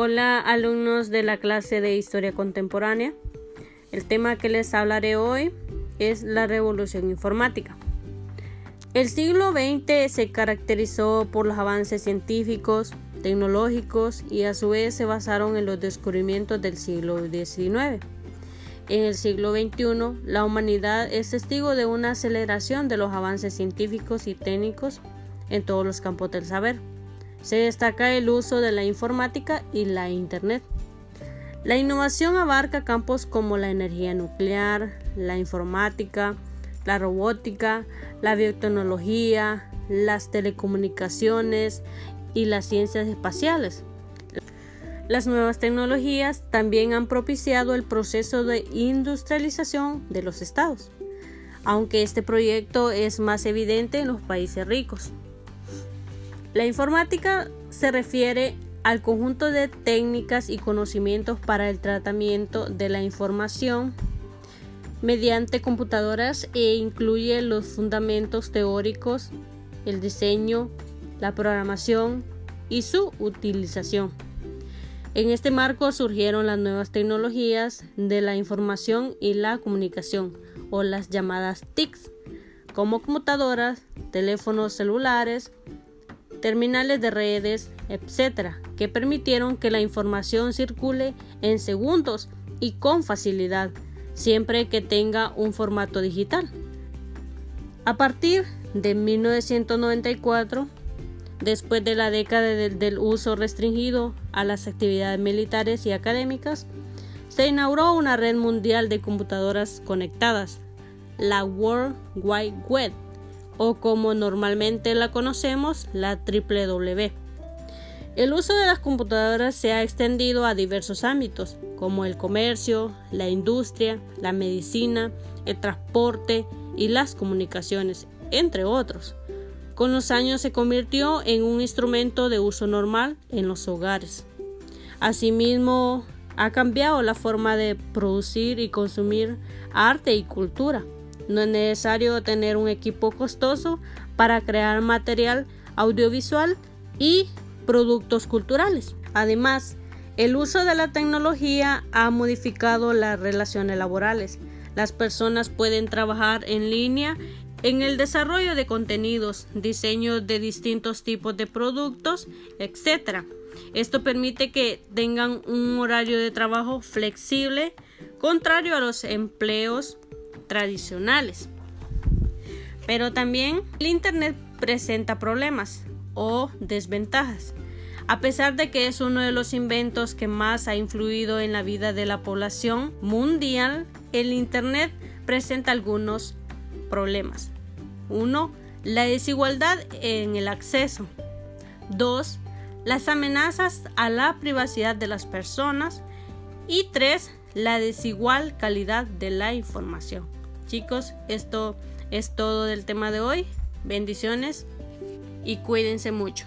Hola alumnos de la clase de Historia Contemporánea. El tema que les hablaré hoy es la revolución informática. El siglo XX se caracterizó por los avances científicos, tecnológicos y a su vez se basaron en los descubrimientos del siglo XIX. En el siglo XXI, la humanidad es testigo de una aceleración de los avances científicos y técnicos en todos los campos del saber. Se destaca el uso de la informática y la Internet. La innovación abarca campos como la energía nuclear, la informática, la robótica, la biotecnología, las telecomunicaciones y las ciencias espaciales. Las nuevas tecnologías también han propiciado el proceso de industrialización de los estados, aunque este proyecto es más evidente en los países ricos. La informática se refiere al conjunto de técnicas y conocimientos para el tratamiento de la información mediante computadoras e incluye los fundamentos teóricos, el diseño, la programación y su utilización. En este marco surgieron las nuevas tecnologías de la información y la comunicación, o las llamadas TICs, como computadoras, teléfonos celulares, terminales de redes, etc., que permitieron que la información circule en segundos y con facilidad, siempre que tenga un formato digital. A partir de 1994, después de la década del uso restringido a las actividades militares y académicas, se inauguró una red mundial de computadoras conectadas, la World Wide Web o como normalmente la conocemos, la W. El uso de las computadoras se ha extendido a diversos ámbitos, como el comercio, la industria, la medicina, el transporte y las comunicaciones, entre otros. Con los años se convirtió en un instrumento de uso normal en los hogares. Asimismo, ha cambiado la forma de producir y consumir arte y cultura. No es necesario tener un equipo costoso para crear material audiovisual y productos culturales. Además, el uso de la tecnología ha modificado las relaciones laborales. Las personas pueden trabajar en línea en el desarrollo de contenidos, diseño de distintos tipos de productos, etc. Esto permite que tengan un horario de trabajo flexible, contrario a los empleos tradicionales. Pero también el Internet presenta problemas o desventajas. A pesar de que es uno de los inventos que más ha influido en la vida de la población mundial, el Internet presenta algunos problemas. 1. La desigualdad en el acceso. 2. Las amenazas a la privacidad de las personas. Y 3. La desigual calidad de la información. Chicos, esto es todo del tema de hoy. Bendiciones y cuídense mucho.